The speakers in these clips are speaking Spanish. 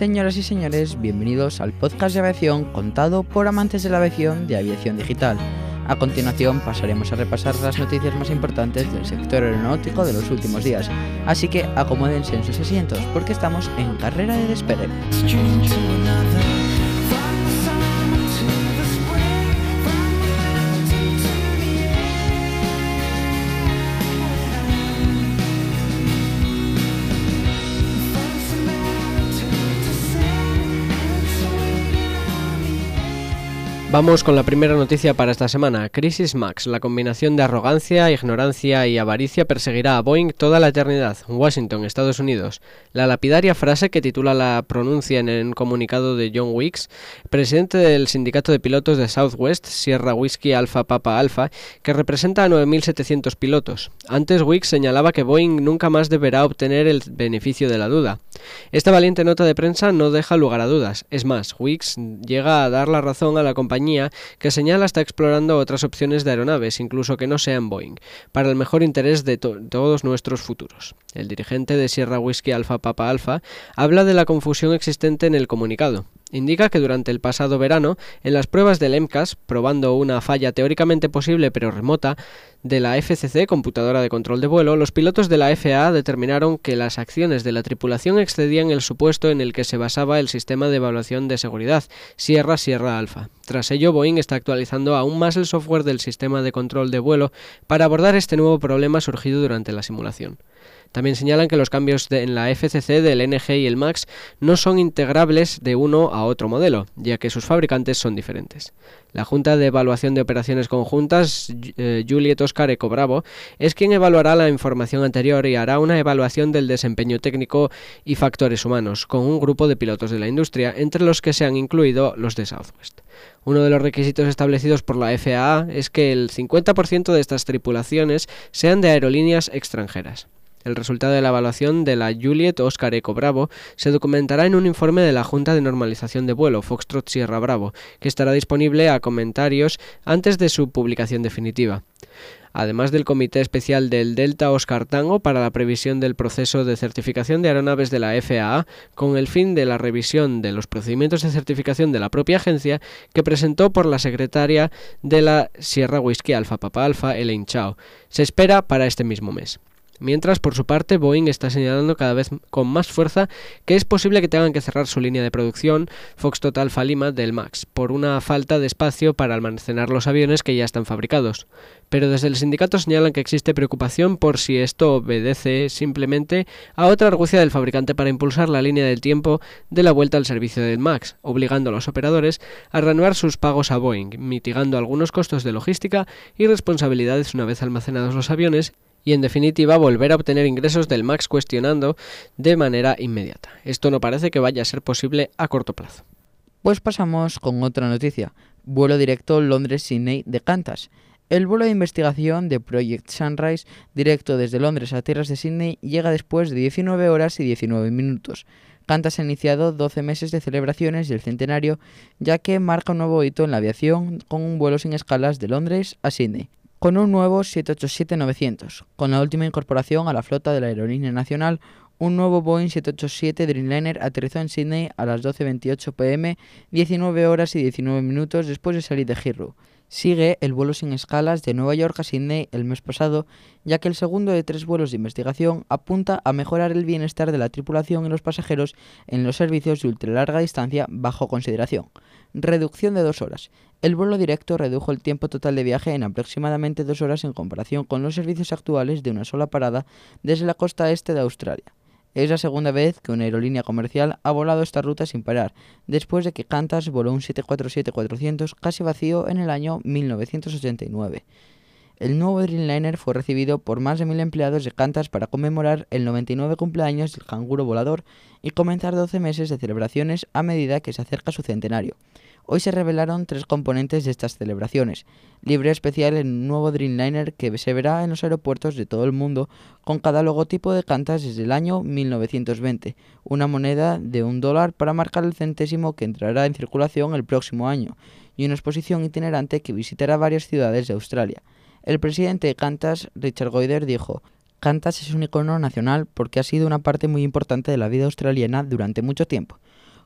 Señoras y señores, bienvenidos al podcast de aviación contado por amantes de la aviación de aviación digital. A continuación pasaremos a repasar las noticias más importantes del sector aeronáutico de los últimos días, así que acomódense en sus asientos porque estamos en carrera de despegue. Vamos con la primera noticia para esta semana. Crisis Max. La combinación de arrogancia, ignorancia y avaricia perseguirá a Boeing toda la eternidad. Washington, Estados Unidos. La lapidaria frase que titula la pronuncia en el comunicado de John Wicks, presidente del sindicato de pilotos de Southwest, Sierra Whiskey Alpha Papa Alpha, que representa a 9.700 pilotos. Antes Wicks señalaba que Boeing nunca más deberá obtener el beneficio de la duda. Esta valiente nota de prensa no deja lugar a dudas. Es más, Wicks llega a dar la razón a la compañía que señala está explorando otras opciones de aeronaves, incluso que no sean Boeing, para el mejor interés de todos nuestros futuros. El dirigente de Sierra Whiskey Alpha Papa Alpha habla de la confusión existente en el comunicado indica que durante el pasado verano, en las pruebas del MCAS, probando una falla teóricamente posible pero remota de la FCC, computadora de control de vuelo, los pilotos de la FAA determinaron que las acciones de la tripulación excedían el supuesto en el que se basaba el sistema de evaluación de seguridad, Sierra Sierra Alpha. Tras ello, Boeing está actualizando aún más el software del sistema de control de vuelo para abordar este nuevo problema surgido durante la simulación. También señalan que los cambios en la FCC del NG y el MAX no son integrables de uno a otro modelo, ya que sus fabricantes son diferentes. La Junta de Evaluación de Operaciones Conjuntas, eh, Juliet Oscar Eco Bravo, es quien evaluará la información anterior y hará una evaluación del desempeño técnico y factores humanos, con un grupo de pilotos de la industria, entre los que se han incluido los de Southwest. Uno de los requisitos establecidos por la FAA es que el 50% de estas tripulaciones sean de aerolíneas extranjeras. El resultado de la evaluación de la Juliet Oscar Eco Bravo se documentará en un informe de la Junta de Normalización de Vuelo, Foxtrot Sierra Bravo, que estará disponible a comentarios antes de su publicación definitiva. Además del Comité Especial del Delta Oscar Tango para la previsión del proceso de certificación de aeronaves de la FAA, con el fin de la revisión de los procedimientos de certificación de la propia agencia, que presentó por la secretaria de la Sierra Whisky Alfa Papa Alfa, Elaine Chao. Se espera para este mismo mes. Mientras, por su parte, Boeing está señalando cada vez con más fuerza que es posible que tengan que cerrar su línea de producción Foxtrot Alpha Lima del MAX por una falta de espacio para almacenar los aviones que ya están fabricados. Pero desde el sindicato señalan que existe preocupación por si esto obedece simplemente a otra argucia del fabricante para impulsar la línea del tiempo de la vuelta al servicio del MAX, obligando a los operadores a reanudar sus pagos a Boeing, mitigando algunos costos de logística y responsabilidades una vez almacenados los aviones y en definitiva volver a obtener ingresos del MAX cuestionando de manera inmediata. Esto no parece que vaya a ser posible a corto plazo. Pues pasamos con otra noticia. Vuelo directo Londres-Sydney de Qantas. El vuelo de investigación de Project Sunrise, directo desde Londres a tierras de Sydney, llega después de 19 horas y 19 minutos. Qantas ha iniciado 12 meses de celebraciones del centenario, ya que marca un nuevo hito en la aviación con un vuelo sin escalas de Londres a Sydney con un nuevo 787-900, con la última incorporación a la flota de la aerolínea nacional, un nuevo Boeing 787 Dreamliner aterrizó en Sydney a las 12.28 pm, 19 horas y 19 minutos después de salir de Heathrow. Sigue el vuelo sin escalas de Nueva York a Sydney el mes pasado, ya que el segundo de tres vuelos de investigación apunta a mejorar el bienestar de la tripulación y los pasajeros en los servicios de ultralarga distancia bajo consideración. Reducción de dos horas. El vuelo directo redujo el tiempo total de viaje en aproximadamente dos horas en comparación con los servicios actuales de una sola parada desde la costa este de Australia. Es la segunda vez que una aerolínea comercial ha volado esta ruta sin parar, después de que Qantas voló un 747-400 casi vacío en el año 1989. El nuevo Dreamliner fue recibido por más de mil empleados de Qantas para conmemorar el 99 cumpleaños del canguro volador y comenzar 12 meses de celebraciones a medida que se acerca su centenario. Hoy se revelaron tres componentes de estas celebraciones. Libre especial en un nuevo Dreamliner que se verá en los aeropuertos de todo el mundo con cada logotipo de Qantas desde el año 1920. Una moneda de un dólar para marcar el centésimo que entrará en circulación el próximo año. Y una exposición itinerante que visitará varias ciudades de Australia. El presidente de Qantas, Richard Goyder, dijo Qantas es un icono nacional porque ha sido una parte muy importante de la vida australiana durante mucho tiempo.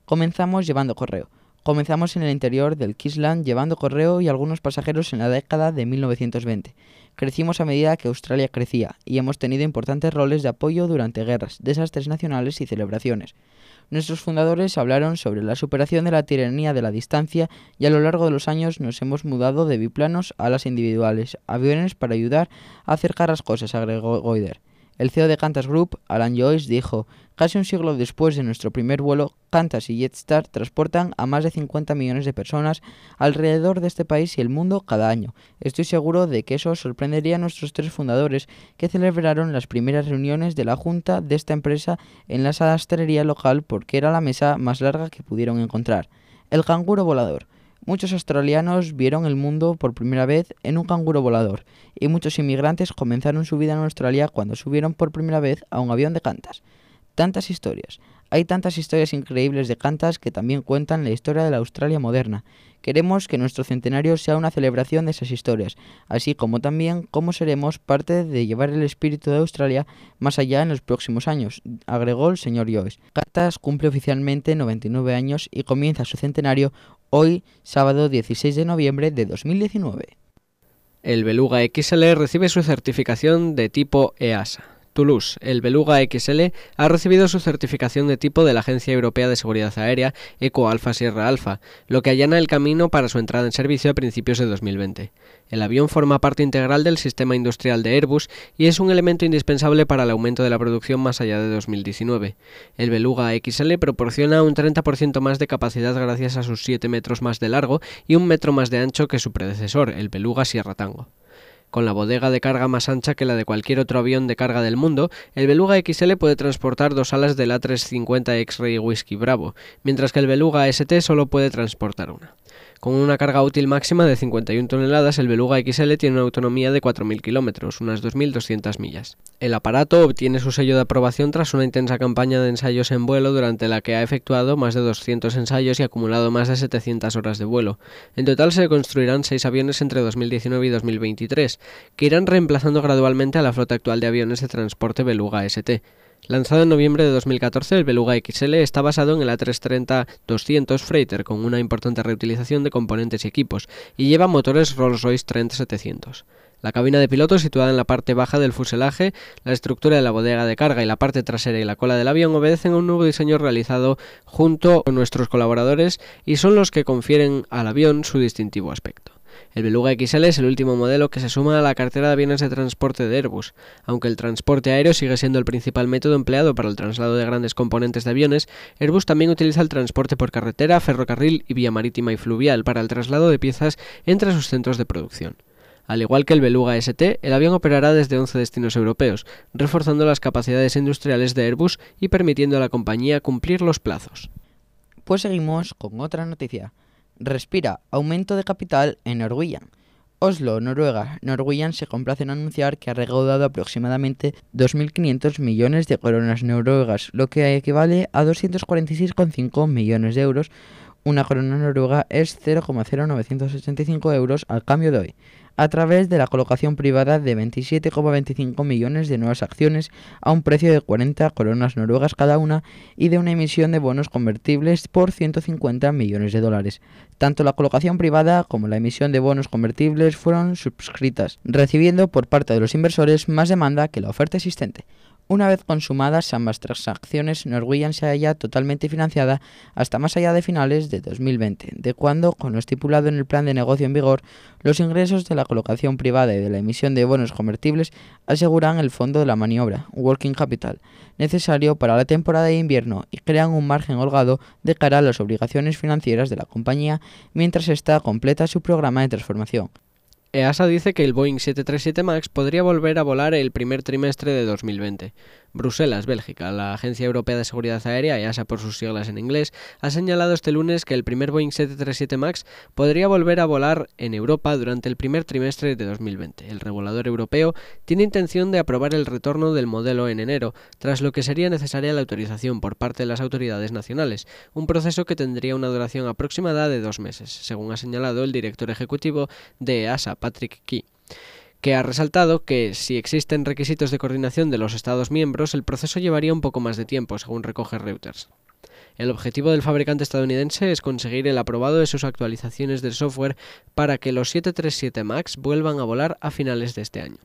Comenzamos llevando correo. Comenzamos en el interior del Queensland llevando correo y algunos pasajeros en la década de 1920. Crecimos a medida que Australia crecía y hemos tenido importantes roles de apoyo durante guerras, desastres nacionales y celebraciones. Nuestros fundadores hablaron sobre la superación de la tiranía de la distancia y a lo largo de los años nos hemos mudado de biplanos a las individuales, aviones para ayudar a acercar las cosas, agregó Goider. El CEO de Qantas Group, Alan Joyce, dijo, casi un siglo después de nuestro primer vuelo, Qantas y Jetstar transportan a más de 50 millones de personas alrededor de este país y el mundo cada año. Estoy seguro de que eso sorprendería a nuestros tres fundadores que celebraron las primeras reuniones de la junta de esta empresa en la sastrería local porque era la mesa más larga que pudieron encontrar. El canguro volador. Muchos australianos vieron el mundo por primera vez en un canguro volador y muchos inmigrantes comenzaron su vida en Australia cuando subieron por primera vez a un avión de cantas. Tantas historias. Hay tantas historias increíbles de cantas que también cuentan la historia de la Australia moderna. Queremos que nuestro centenario sea una celebración de esas historias, así como también cómo seremos parte de llevar el espíritu de Australia más allá en los próximos años, agregó el señor Joyce. Cantas cumple oficialmente 99 años y comienza su centenario hoy, sábado 16 de noviembre de 2019. El Beluga XL recibe su certificación de tipo EASA. Toulouse, el Beluga XL ha recibido su certificación de tipo de la Agencia Europea de Seguridad Aérea Eco Alfa Sierra Alfa, lo que allana el camino para su entrada en servicio a principios de 2020. El avión forma parte integral del sistema industrial de Airbus y es un elemento indispensable para el aumento de la producción más allá de 2019. El Beluga XL proporciona un 30% más de capacidad gracias a sus 7 metros más de largo y un metro más de ancho que su predecesor, el Beluga Sierra Tango. Con la bodega de carga más ancha que la de cualquier otro avión de carga del mundo, el Beluga XL puede transportar dos alas del A350 X-Ray Whiskey Bravo, mientras que el Beluga ST solo puede transportar una. Con una carga útil máxima de 51 toneladas, el Beluga XL tiene una autonomía de 4.000 kilómetros, unas 2.200 millas. El aparato obtiene su sello de aprobación tras una intensa campaña de ensayos en vuelo durante la que ha efectuado más de 200 ensayos y acumulado más de 700 horas de vuelo. En total se construirán seis aviones entre 2019 y 2023, que irán reemplazando gradualmente a la flota actual de aviones de transporte Beluga ST. Lanzado en noviembre de 2014, el Beluga XL está basado en el A330-200 Freighter con una importante reutilización de componentes y equipos y lleva motores Rolls-Royce Trent 700. La cabina de piloto, situada en la parte baja del fuselaje, la estructura de la bodega de carga y la parte trasera y la cola del avión obedecen a un nuevo diseño realizado junto con nuestros colaboradores y son los que confieren al avión su distintivo aspecto. El Beluga XL es el último modelo que se suma a la cartera de aviones de transporte de Airbus. Aunque el transporte aéreo sigue siendo el principal método empleado para el traslado de grandes componentes de aviones, Airbus también utiliza el transporte por carretera, ferrocarril y vía marítima y fluvial para el traslado de piezas entre sus centros de producción. Al igual que el Beluga ST, el avión operará desde 11 destinos europeos, reforzando las capacidades industriales de Airbus y permitiendo a la compañía cumplir los plazos. Pues seguimos con otra noticia. Respira aumento de capital en Norwegian. Oslo, Noruega. Norwegian se complace en anunciar que ha recaudado aproximadamente 2.500 millones de coronas noruegas, lo que equivale a 246,5 millones de euros. Una corona noruega es 0,0985 euros al cambio de hoy a través de la colocación privada de 27,25 millones de nuevas acciones a un precio de 40 coronas noruegas cada una y de una emisión de bonos convertibles por 150 millones de dólares. Tanto la colocación privada como la emisión de bonos convertibles fueron suscritas, recibiendo por parte de los inversores más demanda que la oferta existente. Una vez consumadas ambas transacciones, Norwegian se halla totalmente financiada hasta más allá de finales de 2020, de cuando, con lo estipulado en el plan de negocio en vigor, los ingresos de la colocación privada y de la emisión de bonos convertibles aseguran el fondo de la maniobra, Working Capital, necesario para la temporada de invierno y crean un margen holgado de cara a las obligaciones financieras de la compañía mientras ésta completa su programa de transformación. EASA dice que el Boeing 737 MAX podría volver a volar el primer trimestre de 2020. Bruselas, Bélgica, la Agencia Europea de Seguridad Aérea, EASA por sus siglas en inglés, ha señalado este lunes que el primer Boeing 737 MAX podría volver a volar en Europa durante el primer trimestre de 2020. El regulador europeo tiene intención de aprobar el retorno del modelo en enero, tras lo que sería necesaria la autorización por parte de las autoridades nacionales, un proceso que tendría una duración aproximada de dos meses, según ha señalado el director ejecutivo de EASA, Patrick Key que ha resaltado que si existen requisitos de coordinación de los Estados miembros, el proceso llevaría un poco más de tiempo, según recoge Reuters. El objetivo del fabricante estadounidense es conseguir el aprobado de sus actualizaciones del software para que los 737 MAX vuelvan a volar a finales de este año.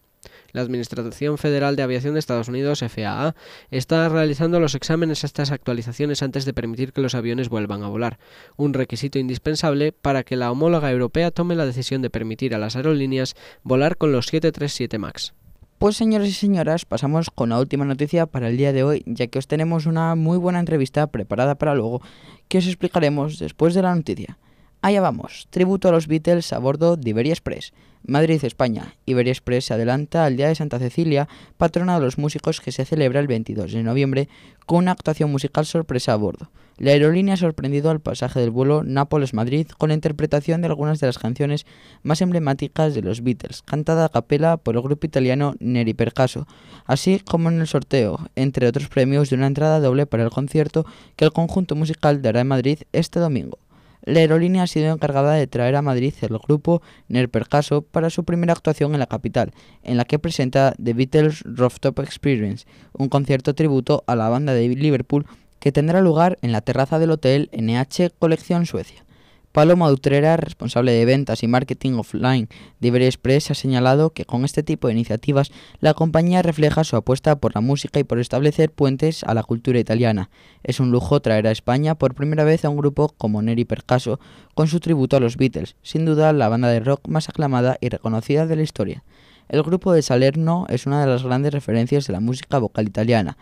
La Administración Federal de Aviación de Estados Unidos, FAA, está realizando los exámenes a estas actualizaciones antes de permitir que los aviones vuelvan a volar, un requisito indispensable para que la homóloga europea tome la decisión de permitir a las aerolíneas volar con los 737 MAX. Pues señores y señoras, pasamos con la última noticia para el día de hoy, ya que os tenemos una muy buena entrevista preparada para luego, que os explicaremos después de la noticia. Allá vamos, tributo a los Beatles a bordo de Iberia Express. Madrid, España. Iberia Express se adelanta al Día de Santa Cecilia, patrona de los músicos que se celebra el 22 de noviembre, con una actuación musical sorpresa a bordo. La aerolínea ha sorprendido al pasaje del vuelo Nápoles-Madrid con la interpretación de algunas de las canciones más emblemáticas de los Beatles, cantada a capela por el grupo italiano Neri Percaso, así como en el sorteo, entre otros premios, de una entrada doble para el concierto que el conjunto musical dará en Madrid este domingo. La aerolínea ha sido encargada de traer a Madrid el grupo Nerpercaso para su primera actuación en la capital, en la que presenta The Beatles Rooftop Experience, un concierto tributo a la banda de Liverpool que tendrá lugar en la terraza del hotel NH Colección Suecia. Paloma Utrera, responsable de ventas y marketing offline de Iberia Express, ha señalado que con este tipo de iniciativas la compañía refleja su apuesta por la música y por establecer puentes a la cultura italiana. Es un lujo traer a España por primera vez a un grupo como Neri Percaso con su tributo a los Beatles, sin duda la banda de rock más aclamada y reconocida de la historia. El grupo de Salerno es una de las grandes referencias de la música vocal italiana,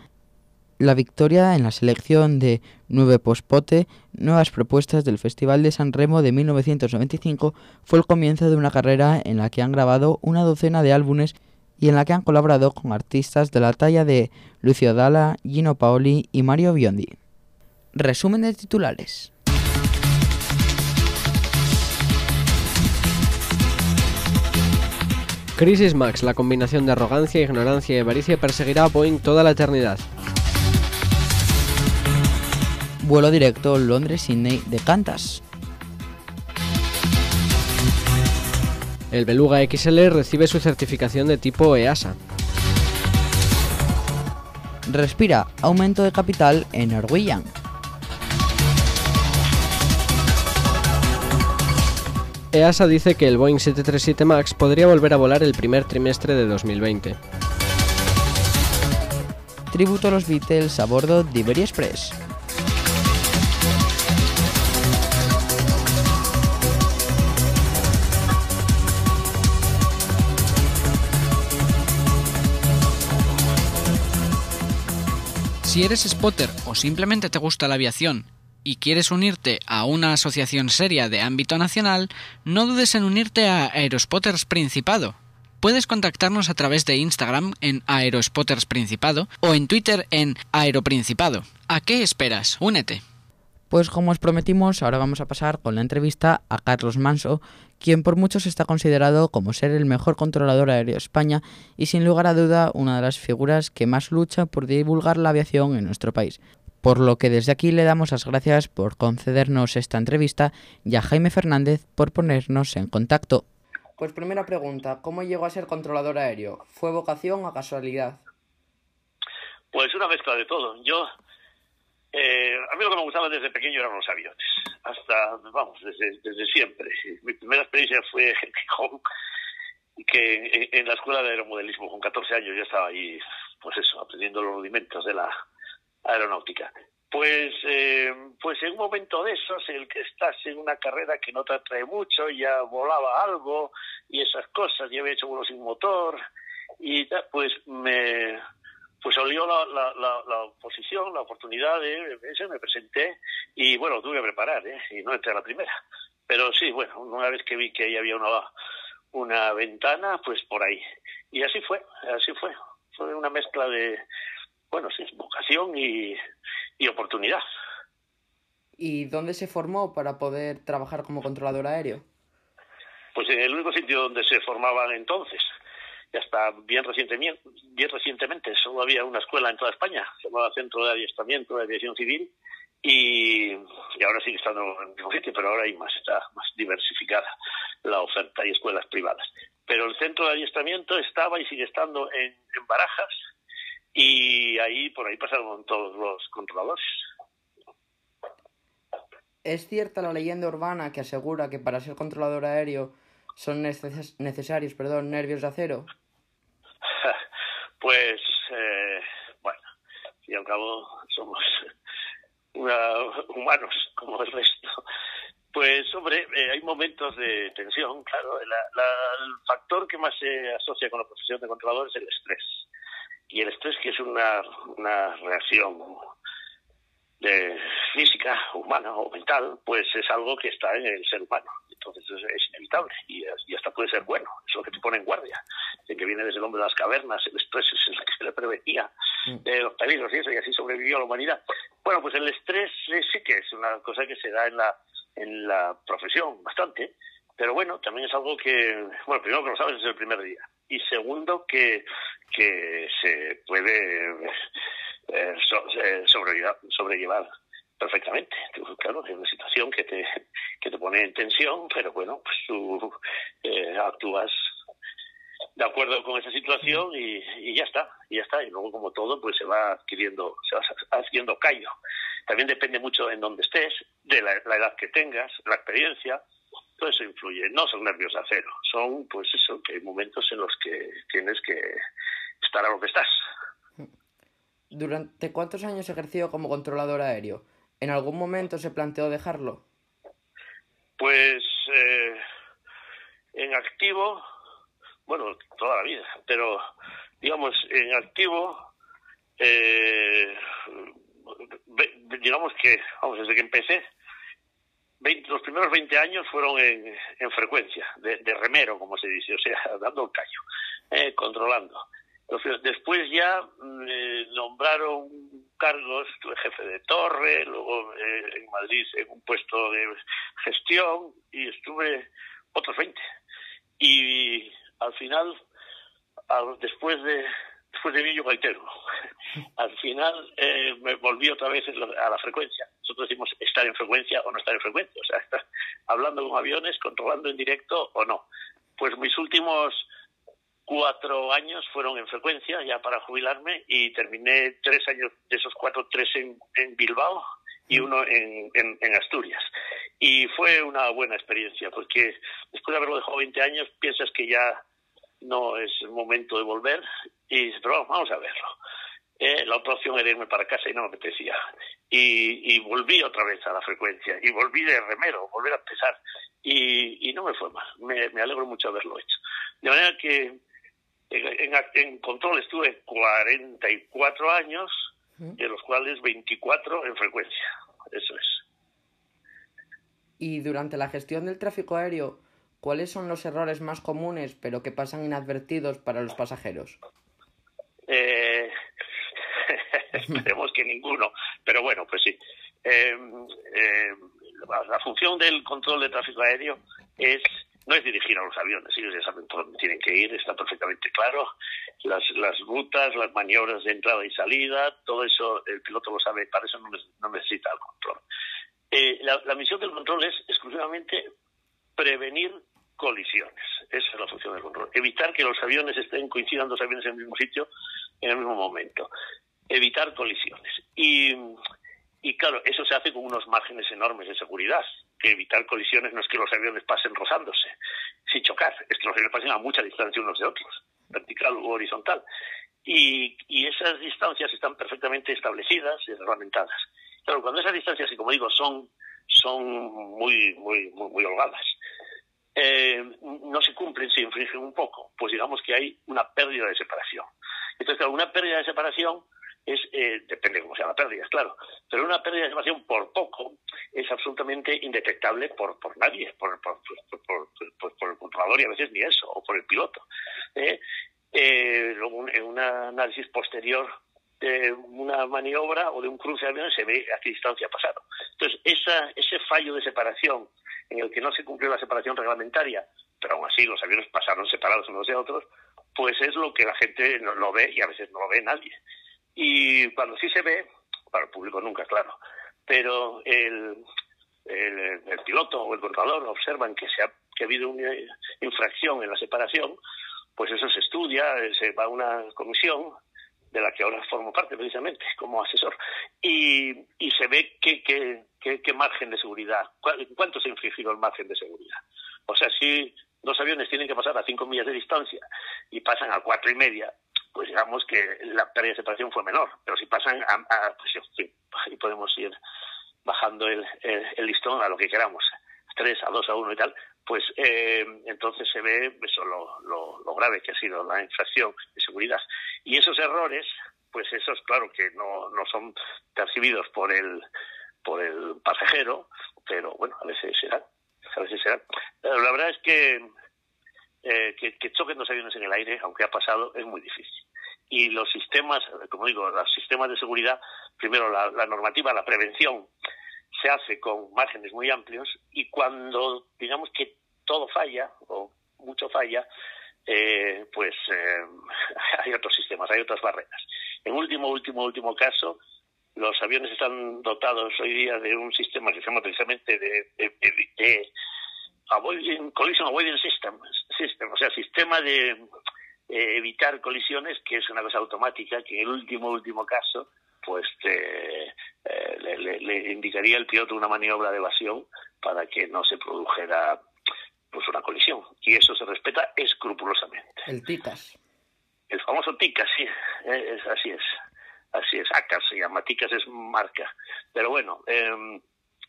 la victoria en la selección de Nueve Pospote, Nuevas Propuestas del Festival de San Remo de 1995, fue el comienzo de una carrera en la que han grabado una docena de álbumes y en la que han colaborado con artistas de la talla de Lucio Dalla, Gino Paoli y Mario Biondi. Resumen de titulares. Crisis Max, la combinación de arrogancia, ignorancia y avaricia perseguirá a Boeing toda la eternidad. Vuelo directo Londres-Sydney de Qantas. El Beluga XL recibe su certificación de tipo EASA. Respira, aumento de capital en Norwegian. EASA dice que el Boeing 737 MAX podría volver a volar el primer trimestre de 2020. Tributo a los Beatles a bordo de Iberia Express. Si eres spotter o simplemente te gusta la aviación y quieres unirte a una asociación seria de ámbito nacional, no dudes en unirte a Aerospotters Principado. Puedes contactarnos a través de Instagram en Aerospotters Principado o en Twitter en Aeroprincipado. ¿A qué esperas? Únete. Pues como os prometimos, ahora vamos a pasar con la entrevista a Carlos Manso, quien por muchos está considerado como ser el mejor controlador aéreo de España y sin lugar a duda una de las figuras que más lucha por divulgar la aviación en nuestro país. Por lo que desde aquí le damos las gracias por concedernos esta entrevista y a Jaime Fernández por ponernos en contacto. Pues primera pregunta, ¿cómo llegó a ser controlador aéreo? ¿Fue vocación o casualidad? Pues una mezcla de todo. Yo eh, a mí lo que me gustaba desde pequeño eran los aviones, hasta, vamos, desde, desde siempre. Mi primera experiencia fue en Gijón, que en, la escuela de aeromodelismo, con 14 años ya estaba ahí, pues eso, aprendiendo los rudimentos de la aeronáutica. Pues, eh, pues en un momento de esos, el que estás en una carrera que no te atrae mucho, ya volaba algo y esas cosas, ya había hecho uno sin motor, y pues me, pues salió la, la, la, la, oposición, la oportunidad de ese, me presenté y bueno, tuve que preparar, ¿eh? y no entré a la primera. Pero sí, bueno, una vez que vi que ahí había una, una ventana, pues por ahí. Y así fue, así fue. Fue una mezcla de, bueno, sí, vocación y, y oportunidad. ¿Y dónde se formó para poder trabajar como controlador aéreo? Pues en el único sitio donde se formaban entonces, y hasta bien recientemente, bien recientemente solo había una escuela en toda España, se llamaba Centro de Adiestramiento de Aviación Civil, y, ahora sigue estando en el sitio, pero ahora hay más, está más diversificada la oferta y escuelas privadas. Pero el centro de adiestramiento estaba y sigue estando en, en Barajas y ahí por ahí pasaron todos los controladores. ¿Es cierta la leyenda urbana que asegura que para ser controlador aéreo son necesarios perdón, nervios de acero? pues, eh, bueno, y al cabo somos humanos como el resto. Pues, hombre, eh, hay momentos de tensión, claro. el factor que más se asocia con la profesión de controlador es el estrés. Y el estrés, que es una, una reacción de física, humana o mental, pues es algo que está en el ser humano. Entonces es, inevitable y, hasta puede ser bueno. Es lo que te pone en guardia. El que viene desde el hombre de las cavernas, el estrés es el que se le prevenía mm. de los peligros y eso, y así sobrevivió la humanidad. Bueno, pues el estrés sí que es una cosa que se da en la, en la profesión bastante, pero bueno, también es algo que, bueno, primero que lo sabes desde el primer día. Y segundo, que, que se puede eh, eh, sobrellevar, perfectamente. Claro, es una situación que te, que te pone en tensión, pero bueno, pues tú eh, actúas de acuerdo con esa situación y, y, ya está, y ya está. Y luego, como todo, pues se va adquiriendo, se va haciendo callo. También depende mucho en dónde estés, de la, edad que tengas, la experiencia, todo eso influye. No son nervios a cero, son, pues eso, que hay momentos en los que tienes que estar a lo que estás. ¿Durante cuántos años ejerció como controlador aéreo? ¿En algún momento se planteó dejarlo? Pues eh, en activo, bueno, toda la vida, pero digamos, en activo, eh, digamos que, vamos, desde que empecé, los primeros 20 años fueron en, en frecuencia, de, de, remero, como se dice, o sea, dando el callo, eh, controlando. Después ya me nombraron cargos, estuve jefe de torre, luego eh, en Madrid en un puesto de gestión y estuve otros 20. Y al final, después de después de Villo Gaitero, al final eh, me volví otra vez a la frecuencia. Nosotros decimos estar en frecuencia o no estar en frecuencia, o sea, estar hablando con aviones, controlando en directo o no. Pues mis últimos cuatro años fueron en frecuencia ya para jubilarme y terminé tres años de esos cuatro, tres en, en Bilbao y mm. uno en, en, Asturias. Y fue una buena experiencia porque después de haberlo dejado 20 años piensas que ya no es el momento de volver y pero vamos a verlo. Eh, la otra opción era irme para casa y no me apetecía. Y, y, volví otra vez a la frecuencia y volví de remero, volver a empezar. Y, y no me fue mal. Me, me alegro mucho de haberlo hecho. De manera que en, en, control estuve 44 años, de los cuales 24 en frecuencia. Eso es. Y durante la gestión del tráfico aéreo, ¿cuáles son los errores más comunes pero que pasan inadvertidos para los pasajeros? Eh, esperemos que ninguno, pero bueno, pues sí. Eh, eh, la función del control de tráfico aéreo es no es dirigir a los aviones, ellos ya saben dónde tienen que ir, está perfectamente claro. Las, las rutas, las maniobras de entrada y salida, todo eso el piloto lo sabe, para eso no, necesita el control. Eh, la, misión del control es exclusivamente prevenir colisiones. Esa es la función del control. Evitar que los aviones estén, coincidan dos aviones en el mismo sitio en el mismo momento. Evitar colisiones. Y, y claro, eso se hace con unos márgenes enormes de seguridad que evitar colisiones no es que los aviones pasen rozándose, sin chocar, es que los aviones pasen a mucha distancia unos de otros, vertical u horizontal. Y, y esas distancias están perfectamente establecidas y reglamentadas. Pero cuando esas distancias, y como digo, son, son muy, muy, muy, muy holgadas, eh, no se cumplen, se infringen un poco, pues digamos que hay una pérdida de separación. Entonces, claro, una pérdida de separación es, eh, depende de cómo sea la pérdida, claro, pero una pérdida de información por poco es absolutamente indetectable por, por nadie, por, por, por, el controlador y a veces ni eso, o por el piloto. ¿eh? Eh, en un análisis posterior de una maniobra o de un cruce de aviones se ve a qué distancia ha pasado. Entonces, esa, ese fallo de separación en el que no se cumplió la separación reglamentaria, pero aún así los aviones pasaron separados unos de otros, pues es lo que la gente no lo ve y a veces no lo ve nadie. Y cuando sí se ve, para el público nunca, claro, pero el, el, piloto o el controlador observan que, se ha, que ha habido una infracción en la separación, pues eso se estudia, se va a una comisión de la que ahora formo parte precisamente como asesor, y, y se ve qué, margen de seguridad, cuánto se ha infringido el margen de seguridad. O sea, si dos aviones tienen que pasar a cinco millas de distancia y pasan a cuatro y media, digamos que la pérdida de separación fue menor, pero si pasan a, a pues y podemos ir bajando el, el, listón a lo que queramos, tres a dos a uno y tal, pues eh, entonces se ve eso lo, lo, lo, grave que ha sido la infracción de seguridad. Y esos errores, pues esos, claro que no, no son percibidos por el, por el pasajero, pero bueno, a veces será, a veces será. la verdad es que, eh, que, que choquen dos aviones en el aire, aunque ha pasado, es muy difícil. Y los sistemas, como digo, los sistemas de seguridad, primero la, la normativa, la prevención, se hace con márgenes muy amplios y cuando digamos que todo falla o mucho falla, eh, pues eh, hay otros sistemas, hay otras barreras. En último, último, último caso, los aviones están dotados hoy día de un sistema que se llama precisamente de, de, Collision Avoidance System, system, o sea, sistema de eh, evitar colisiones, que es una cosa automática, que en el último, último caso, pues eh, le, le, indicaría al piloto una maniobra de evasión para que no se produjera pues una colisión y eso se respeta escrupulosamente. El TICAS. El famoso TICAS, sí, es, así es. Así es, ACAS se llama, TICAS es marca. Pero bueno, eh,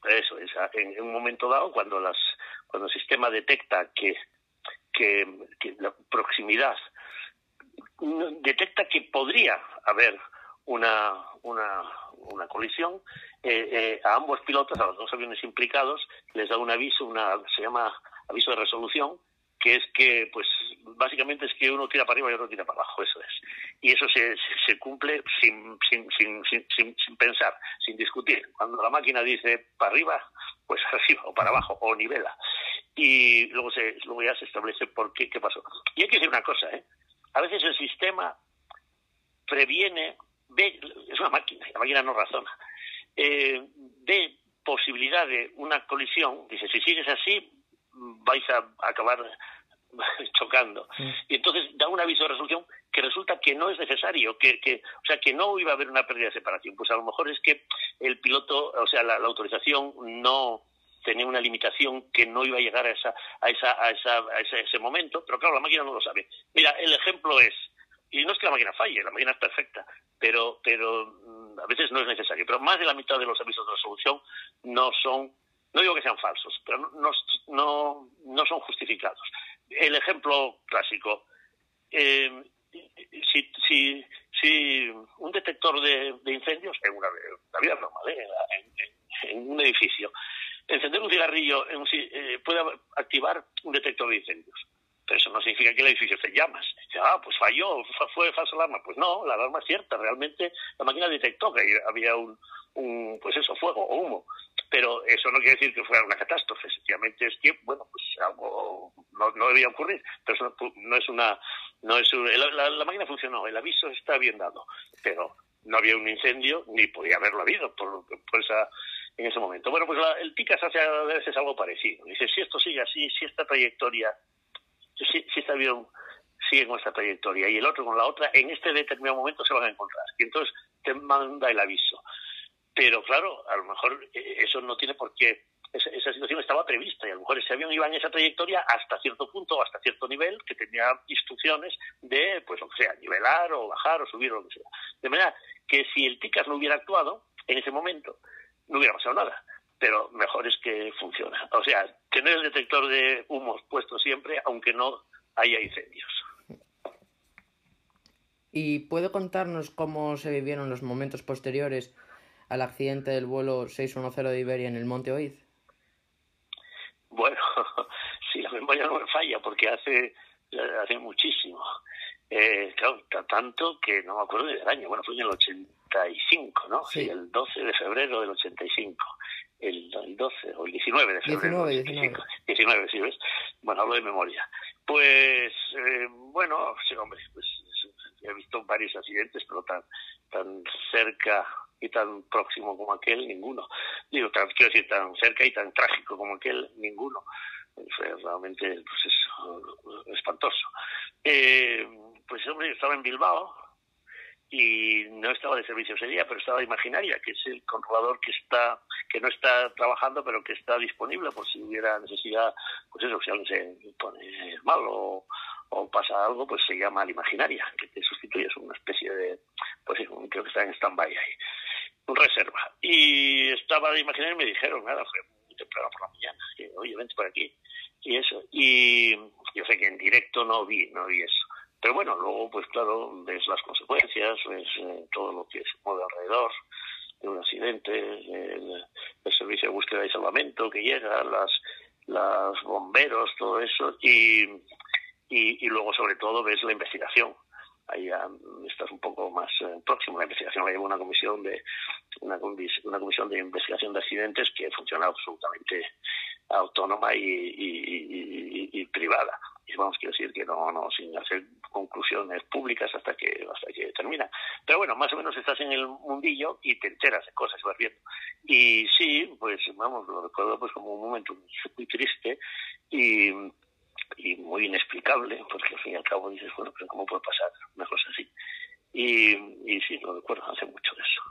eso es, en, un momento dado, cuando las cuando el sistema detecta que, que, que la proximidad detecta que podría haber una, una, una colisión, eh, eh, a ambos pilotos, a los dos aviones implicados, les da un aviso, una se llama aviso de resolución, que es que, pues, básicamente es que uno tira para arriba y otro tira para abajo, eso es. Y eso se, se cumple sin, sin, sin, sin, sin pensar, sin discutir. Cuando la máquina dice para arriba, pues arriba o para abajo, o nivela. Y luego, se, luego ya se establece por qué, qué pasó. Y hay que decir una cosa, ¿eh? A veces el sistema previene, ve, es una máquina, la máquina no razona, eh, ve posibilidad de una colisión, dice, si sigues así, vais a acabar chocando. Y entonces da un aviso de resolución que resulta que no es necesario, que, que, o sea, que no iba a haber una pérdida de separación. Pues a lo mejor es que el piloto, o sea, la, autorización no tenía una limitación que no iba a llegar a esa a esa a esa a ese, momento, pero claro, la máquina no lo sabe. Mira, el ejemplo es y no es que la máquina falle, la máquina es perfecta, pero pero mm, a veces no es necesario, pero más de la mitad de los avisos de resolución no son no digo que sean falsos, pero no, no, no son justificados. El ejemplo clásico, eh, si, si, si un detector de, incendios, en una, vida normal, ¿eh? en, un edificio, encender un cigarrillo eh, puede activar un detector de incendios. Pero eso no significa que el edificio esté en llamas. Ah, pues falló, fue falsa alarma. Pues no, la alarma es cierta. Realmente la máquina detectó que había un, un pues eso, fuego o humo pero eso no quiere decir que fuera una catástrofe, efectivamente es que, bueno, pues algo no, no debía ocurrir, pero eso no, es una, no es la, máquina funcionó, el aviso está bien dado, pero no había un incendio ni podía haberlo habido por, por esa, en ese momento. Bueno, pues el TICAS hace veces algo parecido, dice, si esto sigue así, si esta trayectoria, si, si este avión sigue con esta trayectoria y el otro con la otra, en este determinado momento se van a encontrar, y entonces te manda el aviso. Pero claro, a lo mejor eh, eso no tiene por qué, esa, situación estaba prevista y a lo mejor ese avión iba en esa trayectoria hasta cierto punto o hasta cierto nivel que tenía instrucciones de, pues que sea, nivelar o bajar o subir o lo que sea. De manera que si el TICAS no hubiera actuado en ese momento, no hubiera pasado nada. Pero mejor es que funciona. O sea, tener el detector de humos puesto siempre, aunque no haya incendios. ¿Y puede contarnos cómo se vivieron los momentos posteriores al accidente del vuelo 610 de Iberia en el Monte Oid? Bueno, si la memoria no me falla, porque hace, hace muchísimo. Eh, claro, tanto que no me acuerdo del año. Bueno, fue en el 85, ¿no? Sí. el 12 de febrero del 85. El, el 12 o el 19 de febrero. 19, 19. 19, sí, ¿ves? Bueno, hablo de memoria. Pues, eh, bueno, sí, hombre, pues he visto varios accidentes, pero tan, tan cerca y tan próximo como aquel, ninguno. Digo, tan, quiero decir, tan cerca y tan trágico como aquel, ninguno. Fue realmente pues, es, espantoso. Eh, pues hombre, estaba en Bilbao y no estaba de servicio ese día, pero estaba imaginaria, que es el controlador que está que no está trabajando, pero que está disponible por si hubiera necesidad, pues eso, si alguien se pone mal o, pasa algo, pues se llama la imaginaria, que te sustituye, es una especie de, pues creo que está en stand-by ahí, reserva. Y estaba de imaginaria y me dijeron, nada, fue muy temprano por la mañana, que, oye, vente por aquí, y eso. Y yo sé que en directo no vi, no vi eso pero bueno, luego, pues claro, ves las consecuencias, ves eh, todo lo que se mueve alrededor de un accidente, el, servicio de búsqueda y salvamento que llega, las, las bomberos, todo eso, y, y, luego sobre todo ves la investigación. Ahí estás un poco más eh, próximo a la investigación. Hay una comisión de una, una comisión de investigación de accidentes que funciona absolutamente autónoma y, y privada. Y vamos quiero decir que no no sin hacer conclusiones públicas hasta que hasta que termina. Pero bueno más o menos estás en el mundillo y te enteras de cosas y vas viendo. Y sí pues vamos lo recuerdo pues como un momento muy triste y y muy inexplicable porque al fin y al cabo dices bueno pero cómo puede pasar una cosa así y, y sí lo recuerdo hace mucho de eso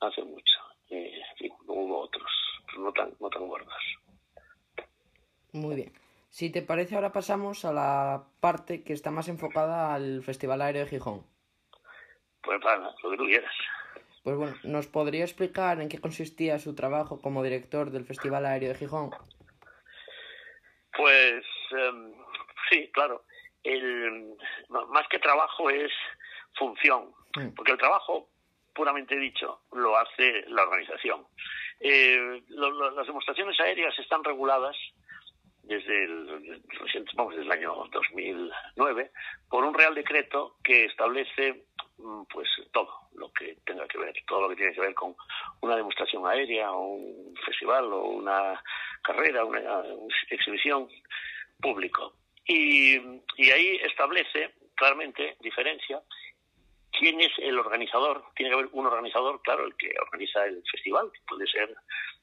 hace mucho y, hubo otros pero no tan no tan gordos muy bien si te parece, ahora pasamos a la parte que está más enfocada al Festival Aéreo de Gijón. Pues para, lo que tú quieras. Pues bueno, ¿nos podría explicar en qué consistía su trabajo como director del Festival Aéreo de Gijón? Pues em, sí, claro. El, más que trabajo es función, mm. porque el trabajo, puramente dicho, lo hace la organización. Eh, las demostraciones aéreas están reguladas desde el, vamos, desde el año 2009 por un real decreto que establece mm, pues todo lo que tenga que ver, todo lo que tiene que ver con una demostración aérea o un festival o una carrera, una, exhibición público. Y, y ahí establece claramente, diferencia, quién es el organizador. Tiene que haber un organizador, claro, el que organiza el festival, que puede ser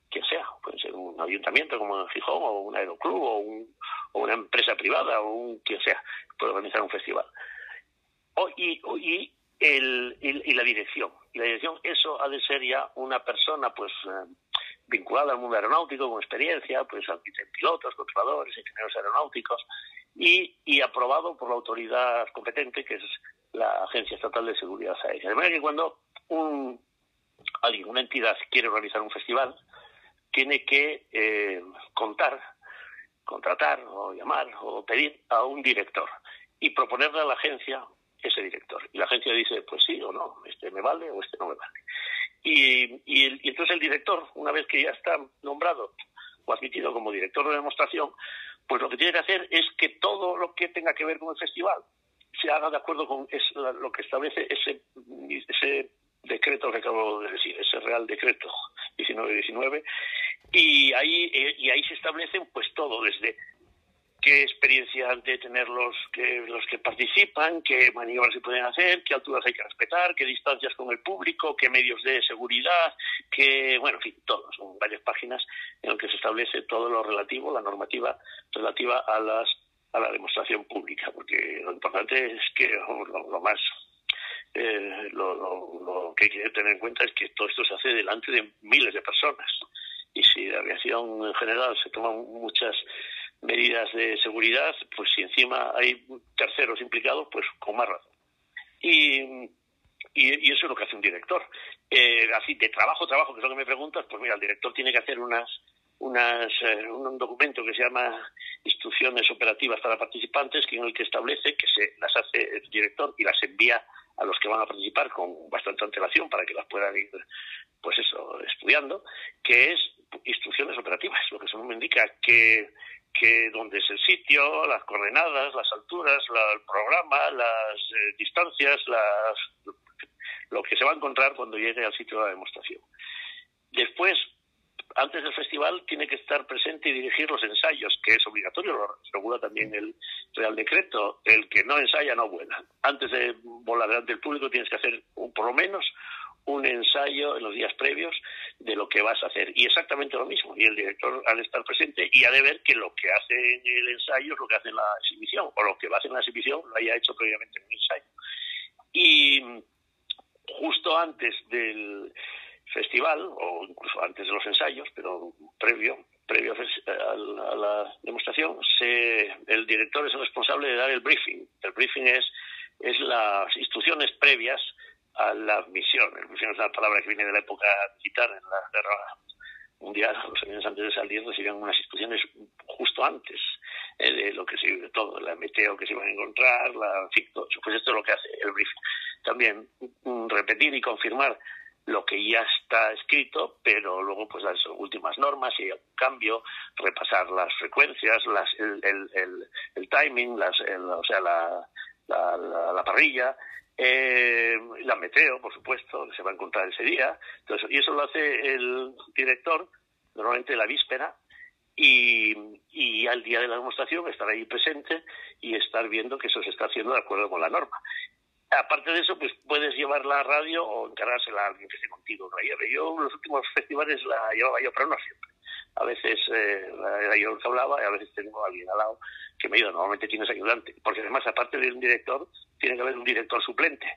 quien sea, puede ser un ayuntamiento como en Gijón o un aeroclub o, un, o una empresa privada o un quien sea, puede organizar un festival. O, y, y, el, y, la dirección. Y la dirección, eso ha de ser ya una persona pues eh, vinculada al mundo aeronáutico, con experiencia, pues pilotos, controladores, ingenieros aeronáuticos, y, y aprobado por la autoridad competente, que es la Agencia Estatal de Seguridad Aérea. De manera que cuando un, alguien, una entidad quiere organizar un festival, tiene que eh, contar, contratar o llamar o pedir a un director y proponerle a la agencia ese director. Y la agencia dice, pues sí o no, este me vale o este no me vale. Y, y, entonces el director, una vez que ya está nombrado o admitido como director de demostración, pues lo que tiene que hacer es que todo lo que tenga que ver con el festival se haga de acuerdo con lo que establece ese, ese decreto que acabo de decir, ese Real Decreto 1919, y ahí, eh, y ahí se establecen pues todo, desde qué experiencia han de tener los que, los que participan, qué maniobras se pueden hacer, qué alturas hay que respetar, qué distancias con el público, qué medios de seguridad, qué, bueno, en fin, todo. Son varias páginas en las que se establece todo lo relativo, la normativa relativa a las a la demostración pública, porque lo importante es que lo más eh, lo, que hay que tener en cuenta es que todo esto se hace delante de miles de personas. Y si la aviación en general se toman muchas medidas de seguridad, pues si encima hay terceros implicados, pues con más razón. Y, y, eso es lo que hace un director. Eh, así, de trabajo, trabajo, que es lo que me preguntas, pues mira, el director tiene que hacer unas unas, eh, un documento que se llama Instrucciones Operativas para Participantes, que en el que establece que se las hace el director y las envía a los que van a participar con bastante antelación para que las puedan ir, pues eso, estudiando, que es instrucciones operativas, lo que eso me indica que, que dónde es el sitio, las coordenadas, las alturas, el programa, las eh, distancias, las, lo que se va a encontrar cuando llegue al sitio de la demostración. Después, antes del festival tiene que estar presente y dirigir los ensayos, que es obligatorio, lo regula también el Real Decreto. El que no ensaya no vuela. Antes de volar delante del público tienes que hacer por lo menos un ensayo en los días previos de lo que vas a hacer. Y exactamente lo mismo. Y el director de estar presente y ha de ver que lo que hace en el ensayo es lo que hace en la exhibición, o lo que va a hacer en la exhibición lo haya hecho previamente en un ensayo. Y justo antes del festival, o incluso antes de los ensayos, pero previo, previo a la demostración, se, el director es el responsable de dar el briefing. El briefing es, es las instrucciones previas a la misión. El briefing es una palabra que viene de la época militar, en la guerra mundial, los años antes de salir recibían unas instrucciones justo antes eh, de lo que se de todo, la meteo que se iban a encontrar, la pues esto es lo que hace el briefing. También mm, repetir y confirmar lo que ya está escrito, pero luego pues las últimas normas y el cambio, repasar las frecuencias, las, el, el, el, timing, las, o sea, la, la, la, parrilla, eh, la meteo, por supuesto, que se va a encontrar ese día. Entonces, y eso lo hace el director, normalmente la víspera, y, y al día de la demostración estar ahí presente y estar viendo que eso se está haciendo de acuerdo con la norma. Aparte de eso, pues puedes llevar la radio o encargársela a alguien que esté contigo la lleve. Yo en los últimos festivales la llevaba yo, pero no siempre. A veces eh, la, yo que hablaba y a veces tengo a alguien al lado que me ayuda. Normalmente tienes ayudante, porque además, aparte de un director, tiene que haber un director suplente.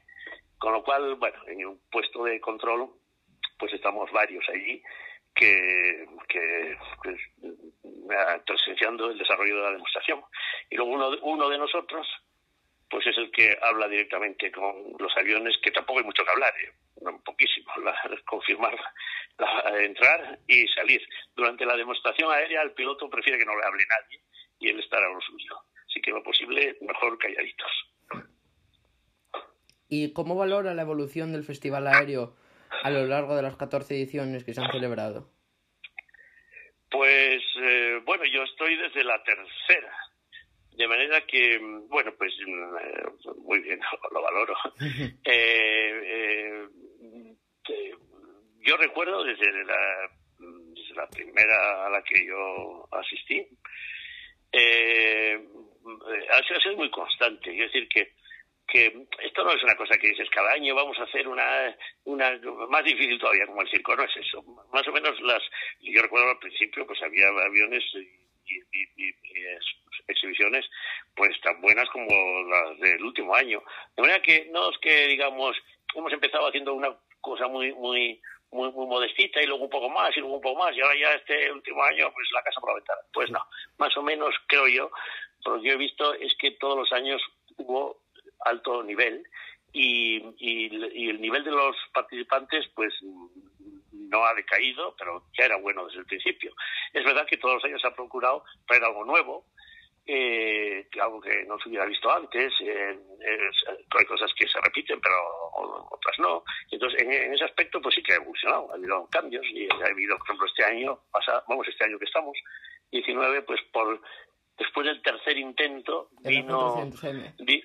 Con lo cual, bueno, en un puesto de control, pues estamos varios allí que, que pues, presenciando el desarrollo de la demostración. Y luego uno, uno de nosotros pues es el que habla directamente con los aviones, que tampoco hay mucho que hablar, ¿eh? poquísimo, confirmar, entrar y salir. Durante la demostración aérea el piloto prefiere que no le hable nadie y él estará a lo suyo. Así que lo posible, mejor calladitos. ¿Y cómo valora la evolución del Festival Aéreo a lo largo de las 14 ediciones que se han celebrado? Pues eh, bueno, yo estoy desde la tercera de manera que, bueno, pues eh, muy bien, lo valoro. Eh, eh, yo recuerdo desde la, desde la primera a la que yo asistí, ha sido muy constante. Es decir, que que esto no es una cosa que dices cada año vamos a hacer una, una más difícil todavía como el circo, no es eso. Más o menos las, yo recuerdo al principio pues había aviones y, y, exhibiciones pues tan buenas como las del último año. De manera que no es que digamos hemos empezado haciendo una cosa muy muy muy muy modestita y luego un poco más y luego un poco más y ahora ya este último año pues la casa por la ventana. Pues no, más o menos creo yo, lo que yo he visto es que todos los años hubo alto nivel y, y, y el nivel de los participantes pues no ha decaído, pero ya era bueno desde el principio. Es verdad que todos los años se ha procurado traer algo nuevo, eh, algo que no se hubiera visto antes. Eh, hay cosas que se repiten, pero otras no. Entonces, en, ese aspecto, pues sí que ha evolucionado. Ha habido cambios y ha habido, por ejemplo, este año, pasa, vamos, este año que estamos, 19, pues por después del tercer intento vino,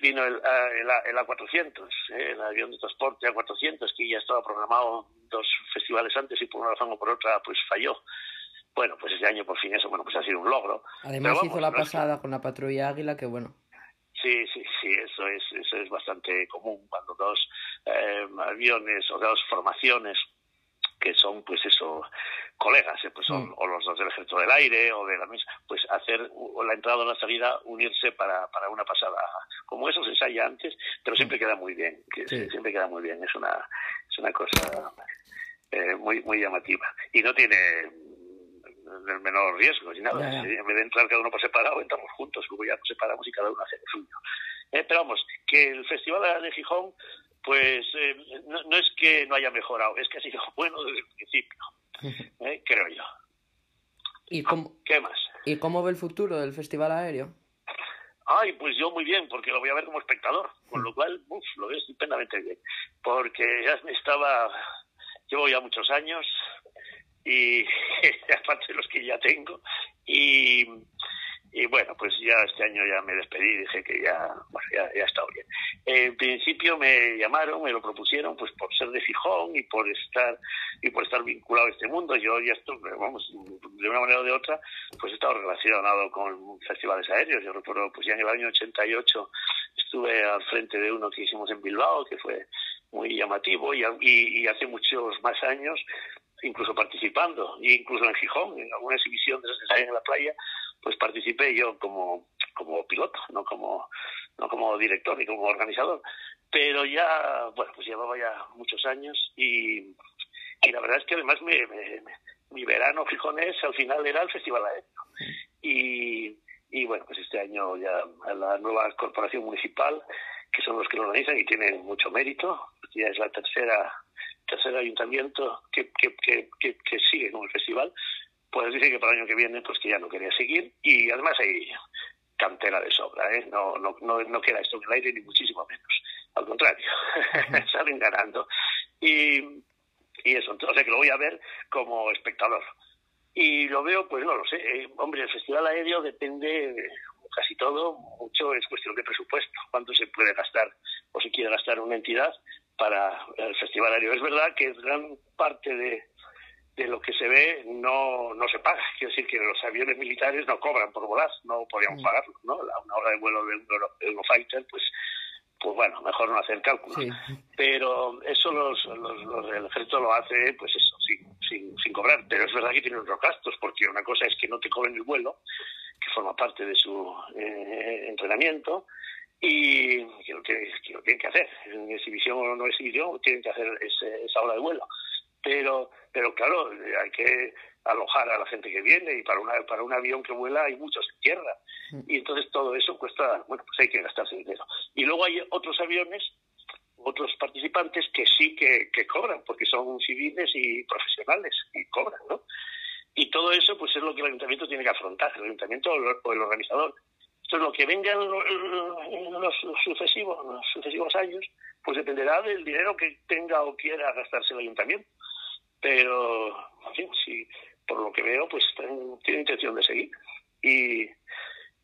vino el, el, A400, eh, el avión de transporte A400, que ya estaba programado dos festivales antes y por una razón o por otra pues falló. Bueno, pues este año por fin eso, bueno, pues ha sido un logro. Además hizo la pasada con la patrulla Águila, que bueno. Sí, sí, sí, eso es, eso es bastante común cuando dos eh, aviones o dos formaciones que son pues eso colegas eh, pues son mm. o los dos del ejército del aire o de la misma pues hacer la entrada o la salida unirse para, para una pasada como eso se ensaya antes pero mm. siempre queda muy bien que siempre queda muy bien es una es una cosa eh, muy muy llamativa y no tiene el menor riesgo ni nada en vez de entrar cada uno por separado entramos juntos luego ya nos separamos y cada uno hace lo suyo eh, pero vamos que el festival de Gijón pues eh, no, es que no haya mejorado, es que ha sido bueno desde el principio, ¿eh? creo yo. ¿Y cómo, ¿Qué más? ¿Y cómo ve el futuro del Festival Aéreo? Ay, pues yo muy bien, porque lo voy a ver como espectador, con lo cual uf, lo veo estupendamente bien, porque ya estaba, llevo ya muchos años y aparte de los que ya tengo y y bueno, pues ya este año ya me despedí dije que ya, bueno, ya, ya estado bien. En principio me llamaron, me lo propusieron, pues por ser de Fijón y por estar y por estar vinculado a este mundo. Yo ya estoy, vamos, de una manera o de otra, pues he estado relacionado con festivales aéreos. Yo recuerdo, pues ya en el año 88 estuve al frente de uno que hicimos en Bilbao, que fue muy llamativo, y, y, y hace muchos más años incluso participando, e incluso en Gijón, en alguna exhibición de esas que en la playa, pues participé yo como, como piloto, no como, no como director ni como organizador. Pero ya, bueno, pues llevaba ya muchos años y, y la verdad es que además mi verano gijonés al final era el Festival Aéreo. Y, y bueno, pues este año ya la nueva corporación municipal, que son los que lo organizan y tienen mucho mérito, ya es la tercera tercer ayuntamiento que, que, que, que, sigue con el festival, pues dice que para el año que viene pues que ya no quería seguir y además hay cantera de sobra, ¿eh? no, no, no, no queda esto en el aire ni muchísimo menos, al contrario, salen ganando. Y, y eso, o sea que lo voy a ver como espectador. Y lo veo, pues no lo sé. Eh, hombre, el Festival Aéreo depende casi todo, mucho es cuestión de presupuesto, cuánto se puede gastar o se quiere gastar una entidad para el Festival Aéreo. Es verdad que gran parte de, de lo que se ve no, no se paga. Quiero decir que los aviones militares no cobran por volar, no podíamos mm. pagarlo, ¿no? una hora de vuelo de un Eurofighter, pues pues bueno, mejor no hacer cálculos. Pero eso los, los, el ejército lo hace, pues eso, sin, sin, sin cobrar. Pero es verdad que tiene unos gastos, porque una cosa es que no te cobren el vuelo, que forma parte de su eh, entrenamiento, y que lo, que, lo tienen que hacer. En exhibición o no exhibición, tienen que hacer esa hora de vuelo. Pero, pero claro, hay que alojar a la gente que viene y para, una, para un avión que vuela hay muchos en tierra. Mm. Y entonces todo eso cuesta, bueno, pues hay que gastarse dinero. Y luego hay otros aviones, otros participantes que sí que, que cobran, porque son civiles y profesionales y cobran, ¿no? Y todo eso pues es lo que el ayuntamiento tiene que afrontar, el ayuntamiento o el organizador. Entonces lo que venga en los sucesivos, los sucesivos años, pues dependerá del dinero que tenga o quiera gastarse el ayuntamiento. Pero, en fin, si por lo que veo, pues tiene intención de seguir. Y,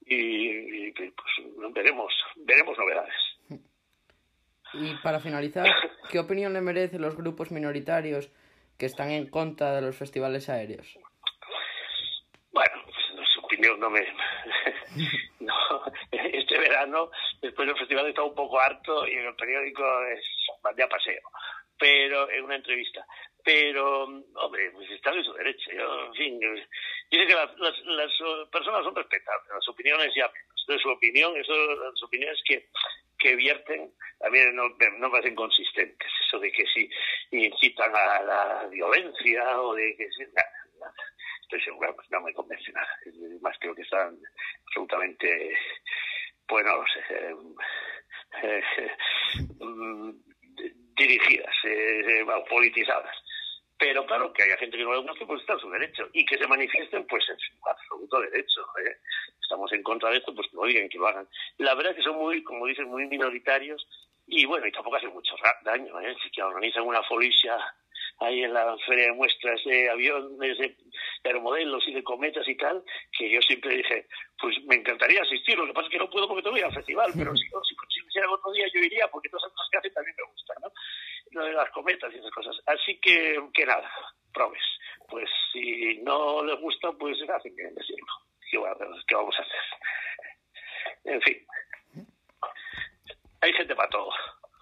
y, pues veremos, veremos novedades. Y para finalizar, ¿qué opinión le merecen los grupos minoritarios que están en contra de los festivales aéreos? Bueno, opinión no me... no, este verano, después del festival, estaba un poco harto y en el periódico es ya paseo, pero en una entrevista pero, hombre, pues están en su derecho. Yo, en fin, dice que las, las, personas son respetables, las opiniones ya menos. Su opinión, eso, las opiniones que, que vierten también no, no me parecen consistentes. Eso de que si incitan a la violencia o de que si. Estoy seguro, pues no me convence nada. Más creo que están absolutamente, no lo sé, eh, eh, mm, dirigidas, eh, politizadas. Pero claro, que haya gente que no le guste, pues está en su derecho. Y que se manifiesten, pues en su absoluto derecho. ¿eh? Estamos en contra de esto, pues que lo digan, que lo hagan. La verdad es que son muy, como dicen, muy minoritarios. Y bueno, y tampoco hacen mucho daño. ¿eh? Si que organizan una folicia ahí en la feria de muestras de aviones, de, aeromodelos y de cometas y tal, que yo siempre dije, pues me encantaría asistir, lo que pasa es que no puedo porque tengo al festival, pero si, si, si, si otro día yo iría porque todas las cosas que hacen también me gustan, ¿no? lo de las cometas y esas cosas. Así que, que nada, probes. Pues si no les gusta, pues hacen que decirlo. ¿Qué, ¿Qué vamos a hacer? En fin. Hay gente para todo.